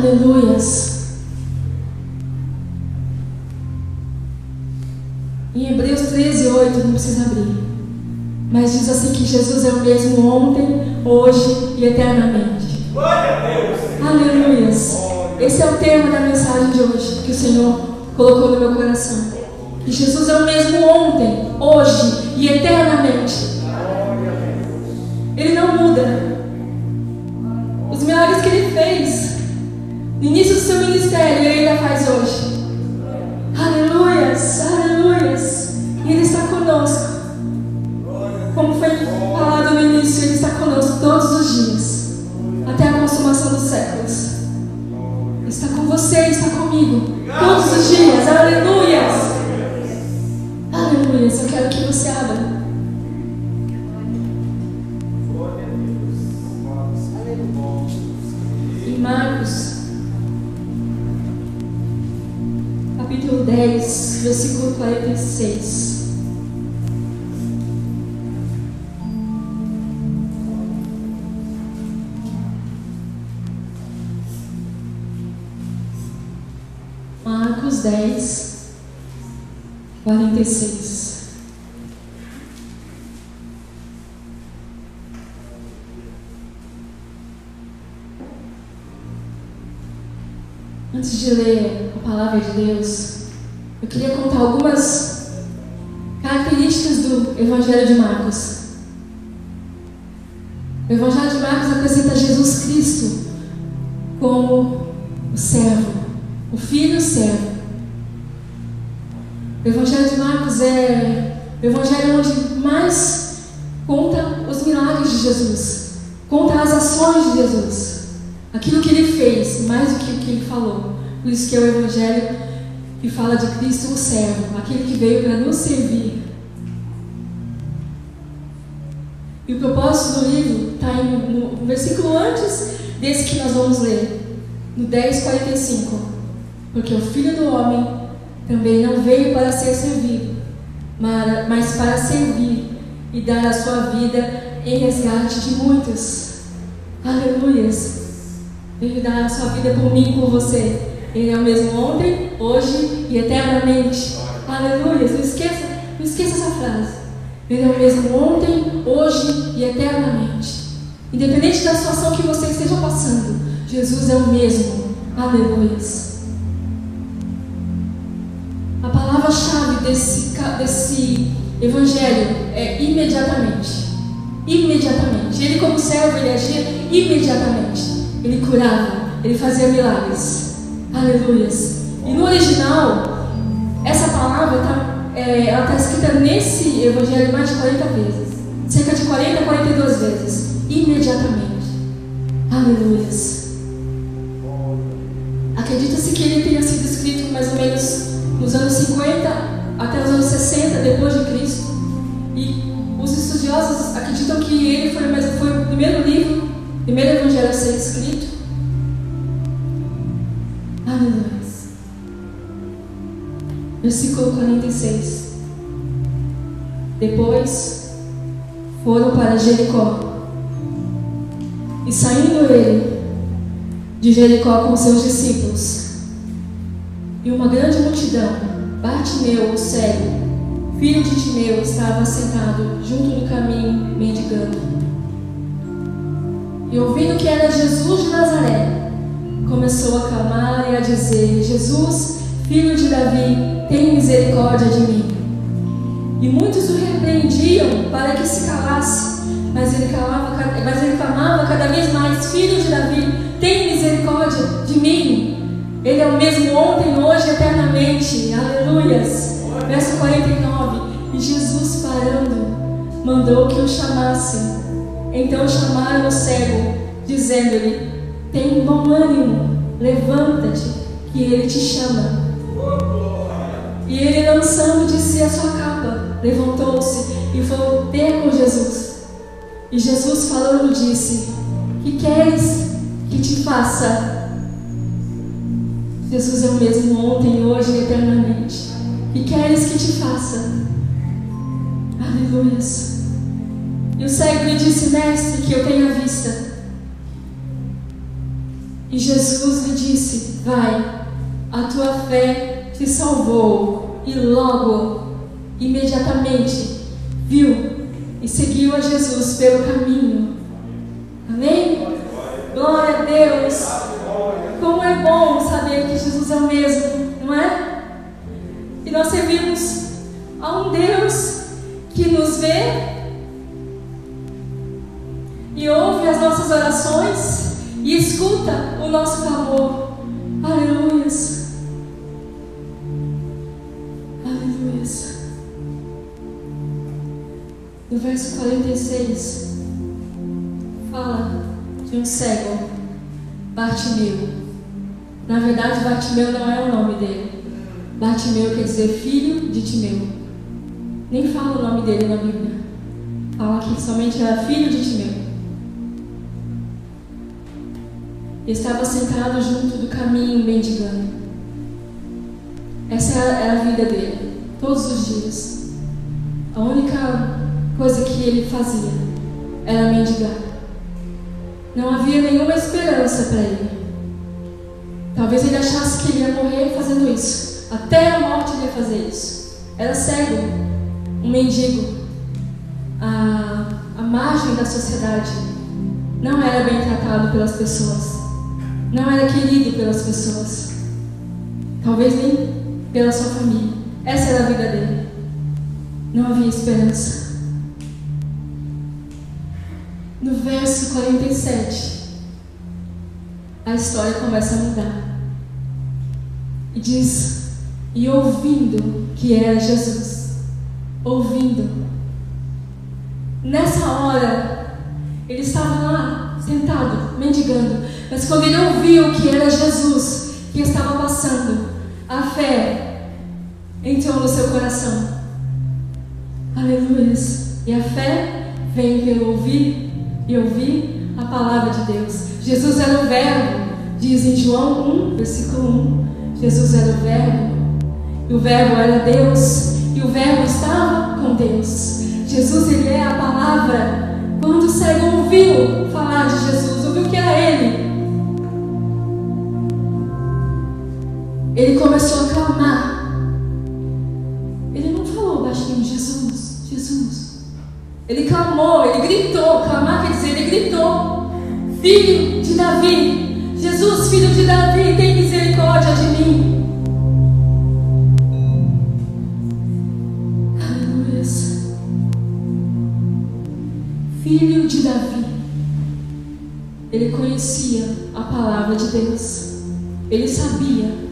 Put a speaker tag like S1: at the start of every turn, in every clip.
S1: Aleluias. Em Hebreus 13, 8, não precisa abrir. Mas diz assim que Jesus é o mesmo ontem, hoje e eternamente.
S2: Glória a Deus.
S1: Aleluias. Esse é o tema da mensagem de hoje que o Senhor colocou no meu coração. Que Jesus é o mesmo ontem, hoje e eternamente. Início do seu ministério, ele ainda faz hoje. Aleluias, aleluias. E ele está conosco. 46. Marcos 10, 46. Antes de ler a palavra de Deus, eu queria contar algumas características do Evangelho de Marcos. O Evangelho de Marcos apresenta Jesus Cristo como o servo, o filho servo. O Evangelho de Marcos é o Evangelho onde mais conta os milagres de Jesus, conta as ações de Jesus, aquilo que ele fez, mais do que o que ele falou. Por isso que é o Evangelho que fala de Cristo, o servo, aquele que veio para nos servir. E o propósito do livro está no, no versículo antes desse que nós vamos ler, no 10,45. Porque o Filho do Homem também não veio para ser servido, mas para servir e dar a sua vida em resgate de muitos. Aleluias! Veio dar a sua vida por mim e por você. Ele é o mesmo ontem, hoje e eternamente. Aleluias! Não esqueça, não esqueça essa frase. Ele é o mesmo ontem, hoje e eternamente. Independente da situação que você esteja passando, Jesus é o mesmo. Aleluias! A palavra-chave desse, desse evangelho é imediatamente. Imediatamente. Ele, como servo, ele agia imediatamente. Ele curava, ele fazia milagres. Aleluias. E no original, essa palavra está é, ela tá escrita nesse evangelho mais de 40 vezes. Cerca de 40 a 42 vezes. Imediatamente. Aleluias. Acredita-se que ele tenha sido escrito mais ou menos nos anos 50 até os anos 60 depois de Cristo. E os estudiosos acreditam que ele foi, foi o primeiro livro, o primeiro evangelho a ser escrito. Aleluia. Versículo 46. Depois foram para Jericó. E saindo ele de Jericó com seus discípulos, e uma grande multidão, Bartimeu, o cego, filho de Timeu, estava sentado junto do caminho, mendigando. E ouvindo que era Jesus de Nazaré, começou a clamar e a dizer: Jesus, filho de Davi, tem misericórdia de mim. E muitos o repreendiam para que se calasse, mas ele, calava, mas ele clamava cada vez mais: Filho de Davi, tem misericórdia de mim. Ele é o mesmo ontem, hoje eternamente. Aleluias. Verso 49. E Jesus, parando, mandou que o chamassem. Então chamaram o cego, dizendo-lhe: Tem bom ânimo, levanta-te, que ele te chama. E ele, lançando de si a sua capa, levantou-se e foi ter com Jesus. E Jesus, falando, disse: Que queres que te faça? Jesus é o mesmo ontem, hoje e eternamente. Que queres que te faça? Aleluias. E o cego lhe disse: Mestre, que eu tenha vista. E Jesus lhe disse: Vai, a tua fé te salvou. E logo, imediatamente, viu e seguiu a Jesus pelo caminho. Amém? Glória a Deus! Como é bom saber que Jesus é o mesmo, não é? E nós servimos a um Deus que nos vê e ouve as nossas orações e escuta o nosso clamor. Aleluia. Aleluia. No verso 46, fala de um cego, Bartimeu. Na verdade, Bartimeu não é o nome dele. Bartimeu quer dizer filho de Timeu. Nem fala o nome dele na Bíblia. Fala que somente era filho de Timeu. Estava sentado junto do caminho mendigando. Essa era a vida dele, todos os dias. A única coisa que ele fazia era mendigar. Não havia nenhuma esperança para ele. Talvez ele achasse que ele ia morrer fazendo isso. Até a morte ele ia fazer isso. Era cego, um mendigo. A margem da sociedade não era bem tratado pelas pessoas não era querido pelas pessoas, talvez nem pela sua família. Essa era a vida dele. Não havia esperança. No verso 47, a história começa a mudar. E diz: E ouvindo que era Jesus, ouvindo. Nessa hora, ele estava lá, sentado, mendigando. Mas quando ele ouviu que era Jesus que estava passando, a fé entrou no seu coração. Aleluia. E a fé vem pelo ouvir e ouvir a palavra de Deus. Jesus era o Verbo, diz em João 1, versículo 1. Jesus era o Verbo, e o Verbo era Deus, e o Verbo estava com Deus. Jesus, ele é a palavra. Quando o cego ouviu falar de Jesus, ouviu que era ele, Ele começou a clamar. Ele não falou baixinho, Jesus, Jesus. Ele clamou, ele gritou. Clamar quer dizer, ele gritou: Filho de Davi, Jesus, filho de Davi, tem misericórdia de mim. Filho de Davi. Ele conhecia a palavra de Deus. Ele sabia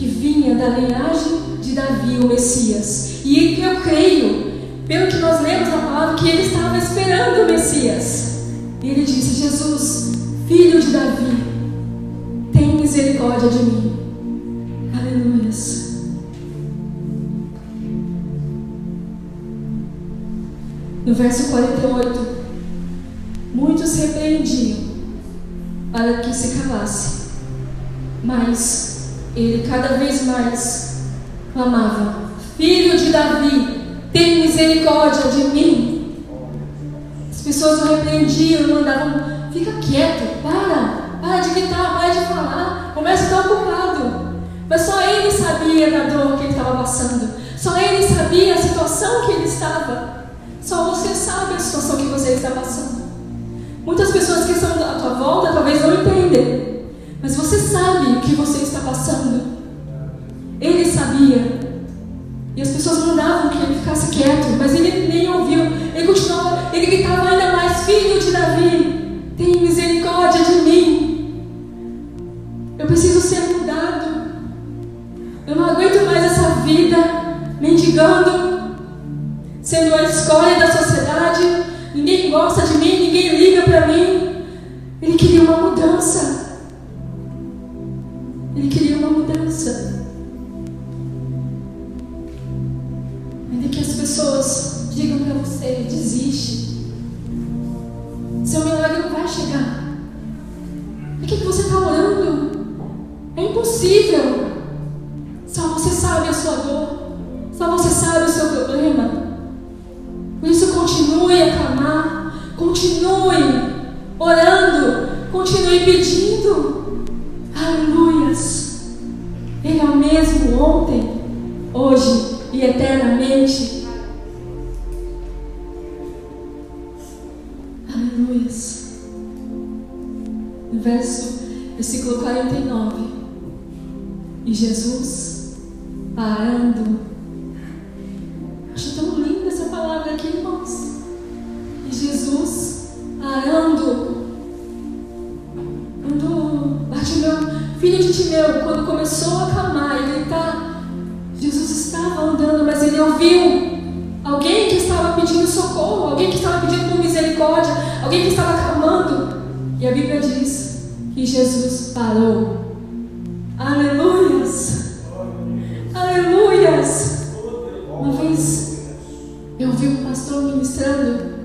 S1: que vinha da linhagem de Davi, o Messias. E eu creio, pelo que nós lemos na palavra, que ele estava esperando o Messias. Ele disse: Jesus, filho de Davi, tem misericórdia de mim. Aleluia. No verso 48, muitos repreendiam para que se calasse, mas ele cada vez mais clamava: Filho de Davi, tem misericórdia de mim. As pessoas o repreendiam, mandavam: Fica quieto, para, para de gritar, para de falar, começa a estar ocupado. Mas só ele sabia da dor que ele estava passando, só ele sabia a situação que ele estava. Só você sabe a situação que você está passando. Muitas pessoas que estão à tua volta talvez não entendem. Mas você sabe o que você está passando. Ele sabia. Aleluias! Ele é o mesmo ontem, hoje e eternamente. Aleluias! No verso, versículo 49. E Jesus ministrando.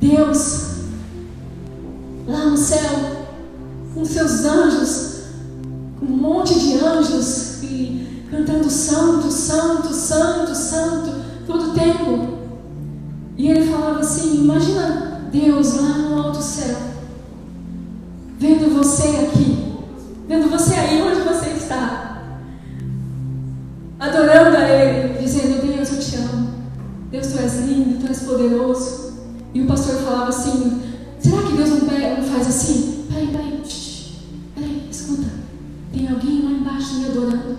S1: Deus, lá no céu, com seus anjos, um monte de anjos, e cantando santo, santo, santo, santo, todo o tempo. E ele falava assim: imagina Deus lá no alto céu, vendo você aqui, vendo você aí onde você poderoso. E o pastor falava assim: será que Deus não, faz assim? Peraí, peraí, peraí, escuta, tem alguém lá embaixo me adorando,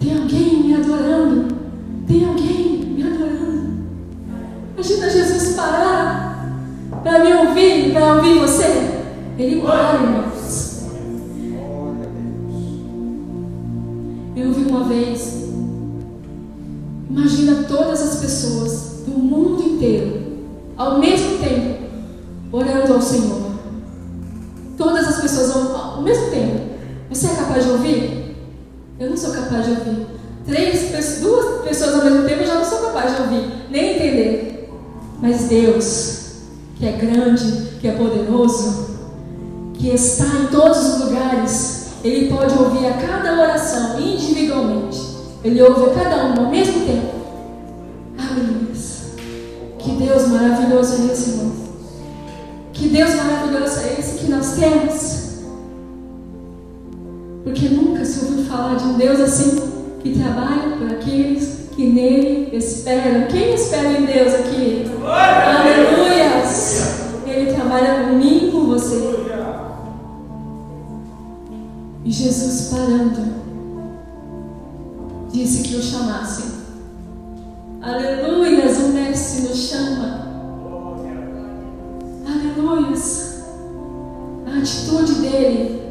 S1: tem alguém me adorando, tem alguém me adorando. Imagina Jesus parar para me ouvir, para ouvir você. Ele para, irmãos. Eu ouvi uma vez. Imagina todas as pessoas do mundo inteiro, ao mesmo tempo, orando ao Senhor. Todas as pessoas ao mesmo tempo. Você é capaz de ouvir? Eu não sou capaz de ouvir. Três, duas pessoas ao mesmo tempo eu já não sou capaz de ouvir, nem entender. Mas Deus, que é grande, que é poderoso, que está em todos os lugares, Ele pode ouvir a cada oração individualmente. Ele ouve a cada uma ao mesmo tempo. Esperam. Quem espera em Deus aqui? Aleluia! Ele trabalha por mim e você. E Jesus parando, disse que o chamasse. Aleluia! O Mestre nos chama. Aleluia! A atitude dele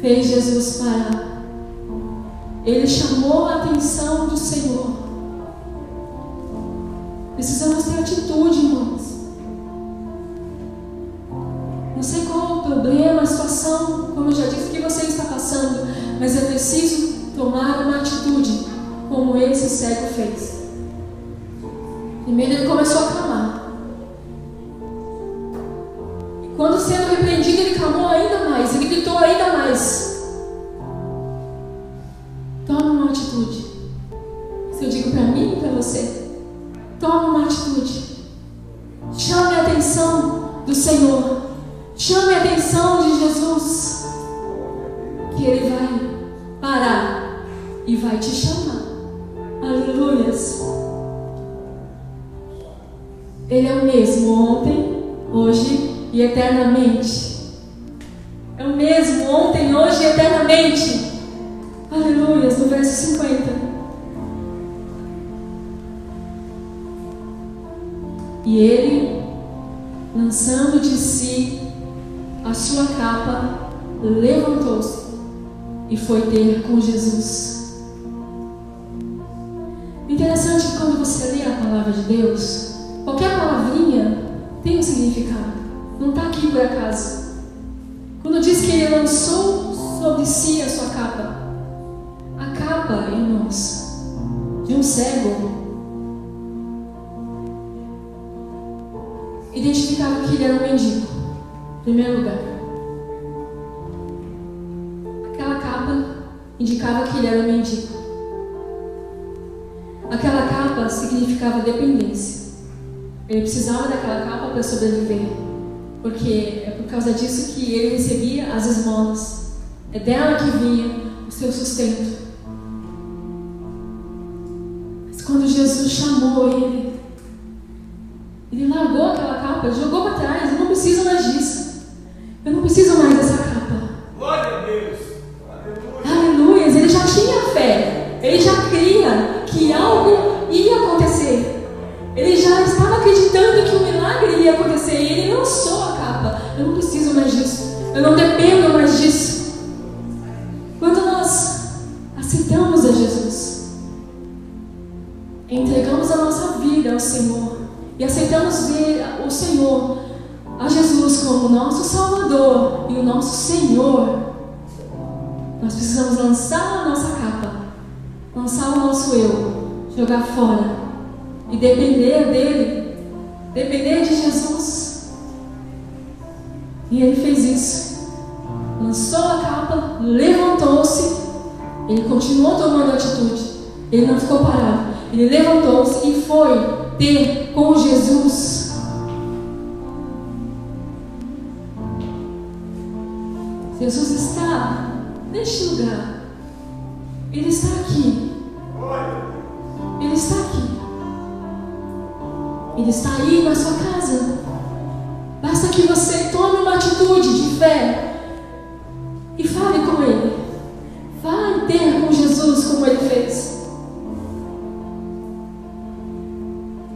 S1: fez Jesus parar. Ele chamou a atenção do Senhor. Precisamos ter atitude, irmãos. Não sei qual o problema, a situação, como eu já disse, que você está passando, mas é preciso tomar uma atitude, como esse cego fez. Primeiro ele começou a clamar. E quando sendo repreendido, ele clamou ainda mais, ele gritou ainda mais. Toma uma atitude. Se eu digo para mim e para você, toma uma atitude. Chame a atenção do Senhor. Chame a atenção de Jesus. Que Ele vai parar e vai te chamar. Aleluias. Ele é o mesmo ontem, hoje e eternamente. É o mesmo ontem, hoje e eternamente. Aleluias, no verso 50. E ele, lançando de si a sua capa, levantou-se e foi ter com Jesus. Interessante que quando você lê a palavra de Deus, qualquer palavrinha tem um significado. Não está aqui por acaso. Quando diz que ele lançou sobre si a sua capa, a capa, irmãos, de um cego identificava que ele era um mendigo, em primeiro lugar. Aquela capa indicava que ele era um mendigo. Aquela capa significava dependência. Ele precisava daquela capa para sobreviver, porque é por causa disso que ele recebia as esmolas. É dela que vinha o seu sustento. Mas quando Jesus chamou ele, capa, jogou para trás, não preciso mais disso. Eu não preciso mais dessa capa.
S2: Glória a Deus.
S1: Aleluia. Ele já tinha fé. Ele já cria que algo ia acontecer. Ele já estava acreditando que o milagre ia acontecer. E ele lançou a capa. Eu não preciso mais disso. Eu não dependo jogar fora e depender dele, depender de Jesus. E ele fez isso. Lançou a capa, levantou-se, ele continuou tomando atitude. Ele não ficou parado. Ele levantou-se e foi ter com Jesus. Jesus está neste lugar. Ele está aqui. Ele está aí na sua casa. Basta que você tome uma atitude de fé e fale com Ele. Vai ter com Jesus como Ele fez.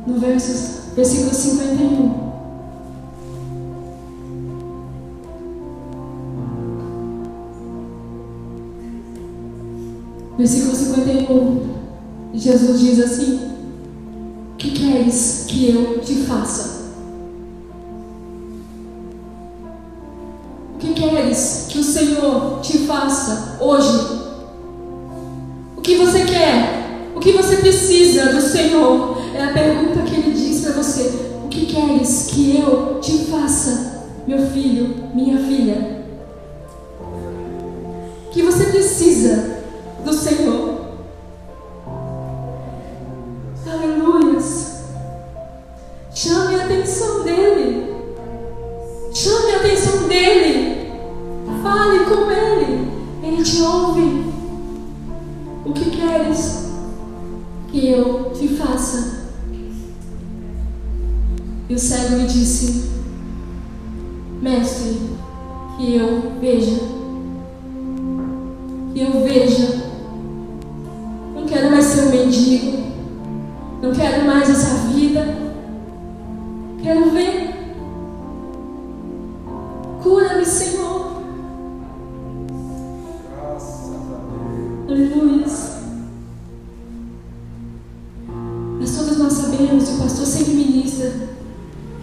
S1: No verso, versículo 51. Versículo 51. Jesus diz assim: que você precisa do Senhor?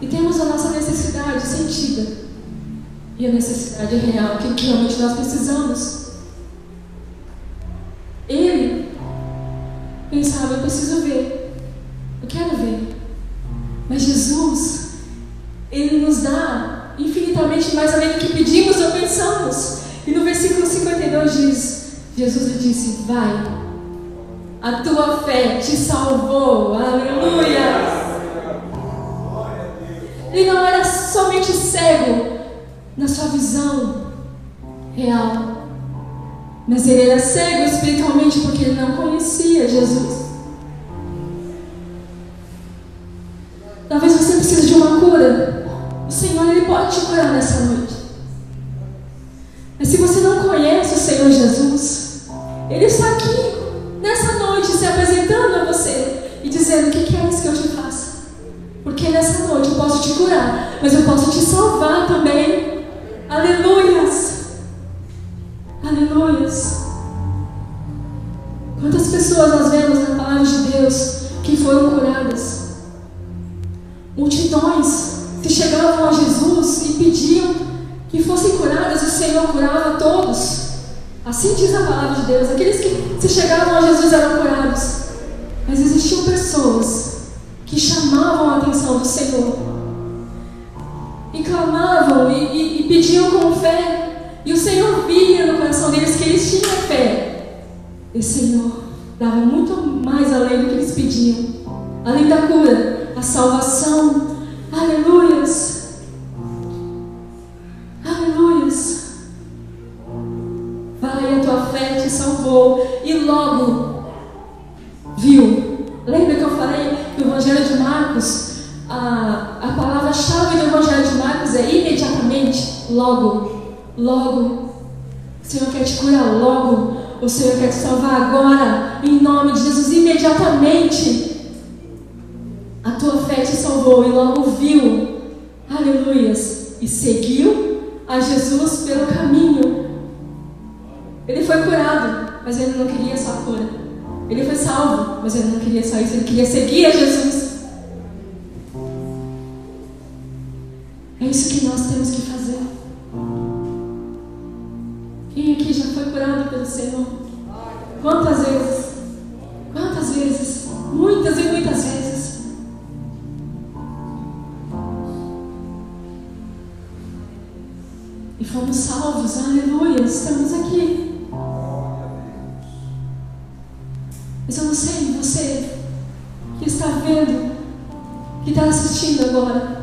S1: E temos a nossa necessidade sentida. E a necessidade real, aquilo que realmente nós precisamos. Ele pensava, eu preciso ver. Eu quero ver. Mas Jesus, Ele nos dá infinitamente mais além do que pedimos ou pensamos. E no versículo 52 diz: Jesus lhe disse: Vai, a tua fé te salvou. Aleluia. Ele não era somente cego na sua visão real, mas ele era cego espiritualmente porque ele não conhecia Jesus. Talvez você precise de uma cura. O Senhor ele pode te curar nessa noite. Mas se você não conhece o Senhor Jesus, Ele está aqui nessa noite se apresentando a você e dizendo: O que queres que eu te faça? Porque nessa noite eu posso te curar, mas eu posso te salvar também. Aleluias! Aleluias! Quantas pessoas nós vemos na palavra de Deus que foram curadas? Multidões que chegavam a Jesus e pediam que fossem curadas, e o Senhor curava todos. Assim diz a palavra de Deus: aqueles que se chegavam a Jesus eram curados. Mas existiam pessoas que chamavam a atenção do Senhor e clamavam e, e, e pediam com fé, e o Senhor via no coração deles que eles tinham fé. E o Senhor dava muito mais além do que eles pediam além da cura, a salvação. Aleluias. Aleluias. Vai, a tua fé te salvou. E logo viu. Lembra que eu falei que o Evangelho de Marcos, a, a palavra-chave do Evangelho de Marcos é logo, logo. O Senhor quer te curar logo. O Senhor quer te salvar agora, em nome de Jesus, imediatamente. A tua fé te salvou e logo viu, aleluias, e seguiu a Jesus pelo caminho. Ele foi curado, mas ele não queria só cura. Ele foi salvo, mas ele não queria só isso, ele queria seguir a Jesus. E fomos salvos, aleluia, estamos aqui. Mas eu não sei, você que está vendo, que está assistindo agora.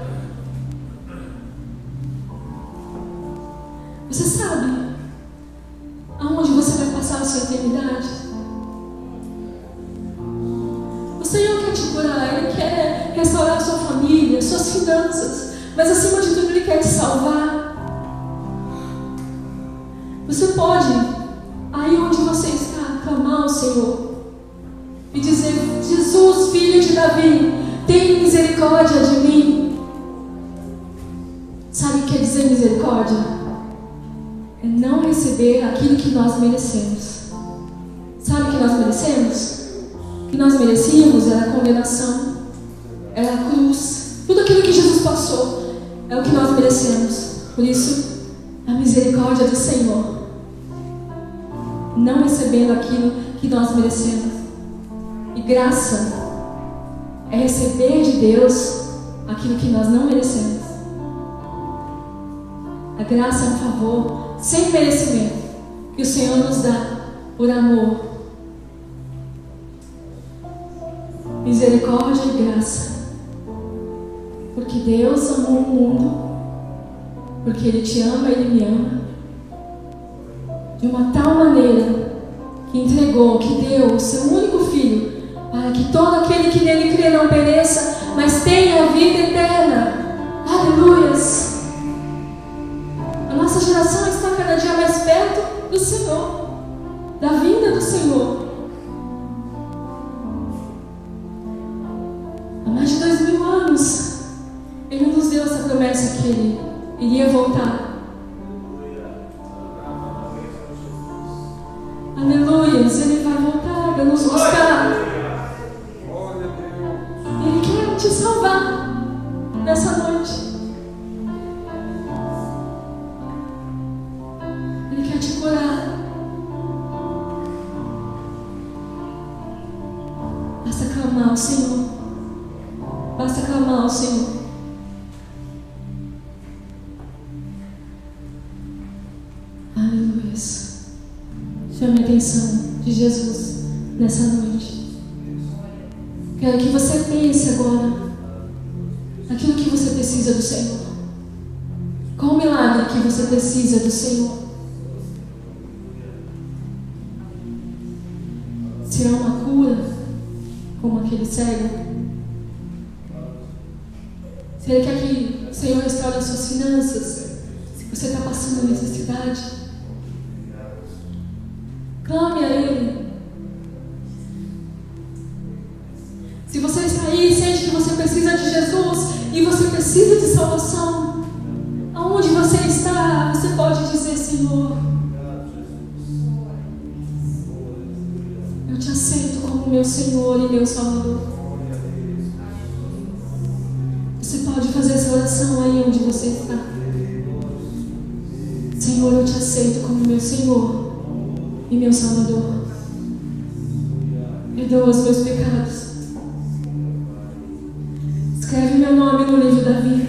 S1: O que nós merecíamos era a condenação, era a cruz. Tudo aquilo que Jesus passou é o que nós merecemos. Por isso, a misericórdia do Senhor. Não recebendo aquilo que nós merecemos. E graça é receber de Deus aquilo que nós não merecemos. A graça é um favor sem merecimento, que o Senhor nos dá por amor, misericórdia e graça. Porque Deus amou o mundo, porque Ele te ama, Ele me ama, de uma tal maneira que entregou, que deu o seu único filho, para que todo aquele que nele crê não pereça, mas tenha a vida eterna. Aleluias! A nossa geração está cada dia mais perto do Senhor, da vinda do Senhor. Pense agora naquilo que você precisa do Senhor. Qual o milagre que você precisa do Senhor? Será uma cura, como aquele cego? Se Ele quer que o Senhor restaure as suas finanças, se você está passando necessidade, clame a meu Salvador. Perdoa os meus pecados. Escreve meu nome no livro da vida.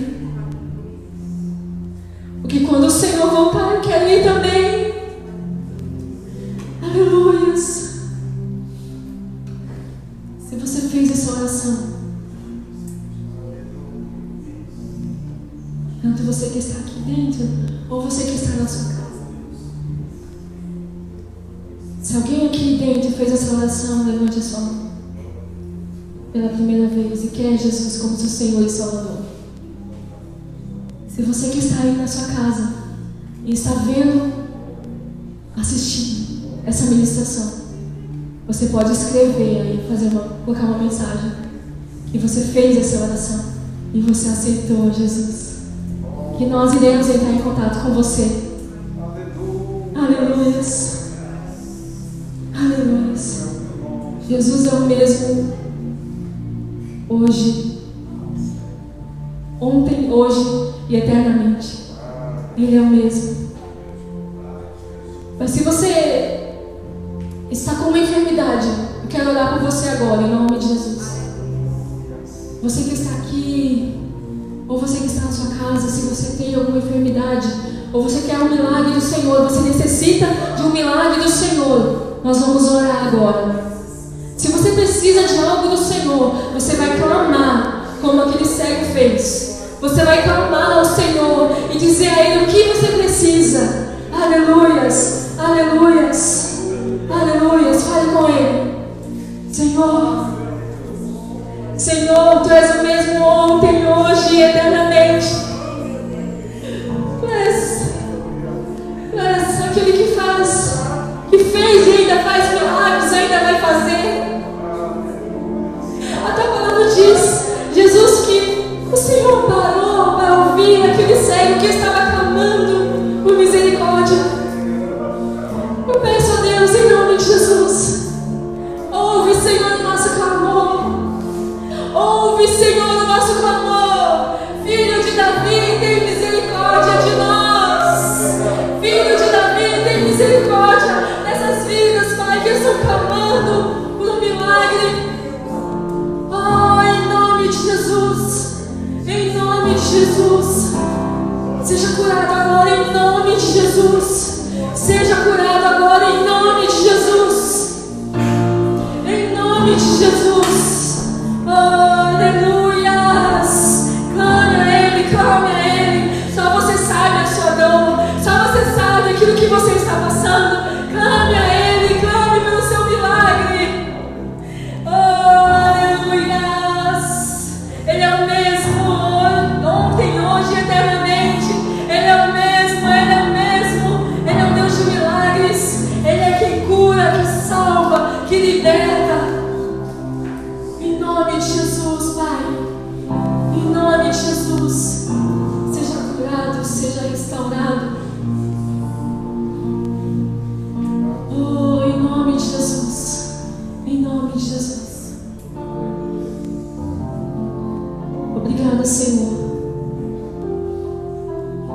S1: Você fez essa oração e você aceitou Jesus. Que nós iremos entrar em contato com você. Aleluia. Aleluia. Jesus é o mesmo hoje, ontem, hoje e eternamente. Ele é o mesmo. Mas se você está com uma enfermidade, eu quero orar por você agora, em nome de Jesus. Você que está aqui, ou você que está na sua casa, se você tem alguma enfermidade, ou você quer um milagre do Senhor, você necessita de um milagre do Senhor, nós vamos orar agora. Se você precisa de algo do Senhor, você vai clamar, como aquele cego fez. Você vai clamar ao Senhor e dizer a Ele o que você precisa. Aleluias, aleluias, Senhor, Tu és o mesmo ontem, hoje e eternamente. Tu és, aquele que faz, que fez e ainda faz milagres, ainda vai fazer.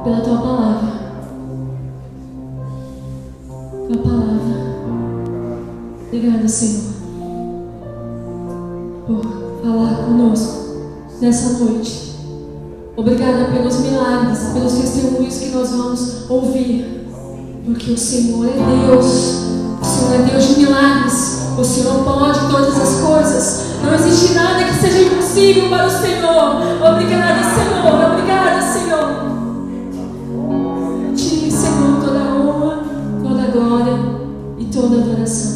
S1: Pela tua palavra. Tua palavra. Obrigada, Senhor, por falar conosco nessa noite. Obrigada pelos milagres, pelos testemunhos que nós vamos ouvir. Porque o Senhor é Deus. O Senhor é Deus de milagres. O Senhor pode todas as coisas. Não existe nada que seja impossível para o Senhor. Obrigada, Senhor. Obrigada, Senhor. E adoração.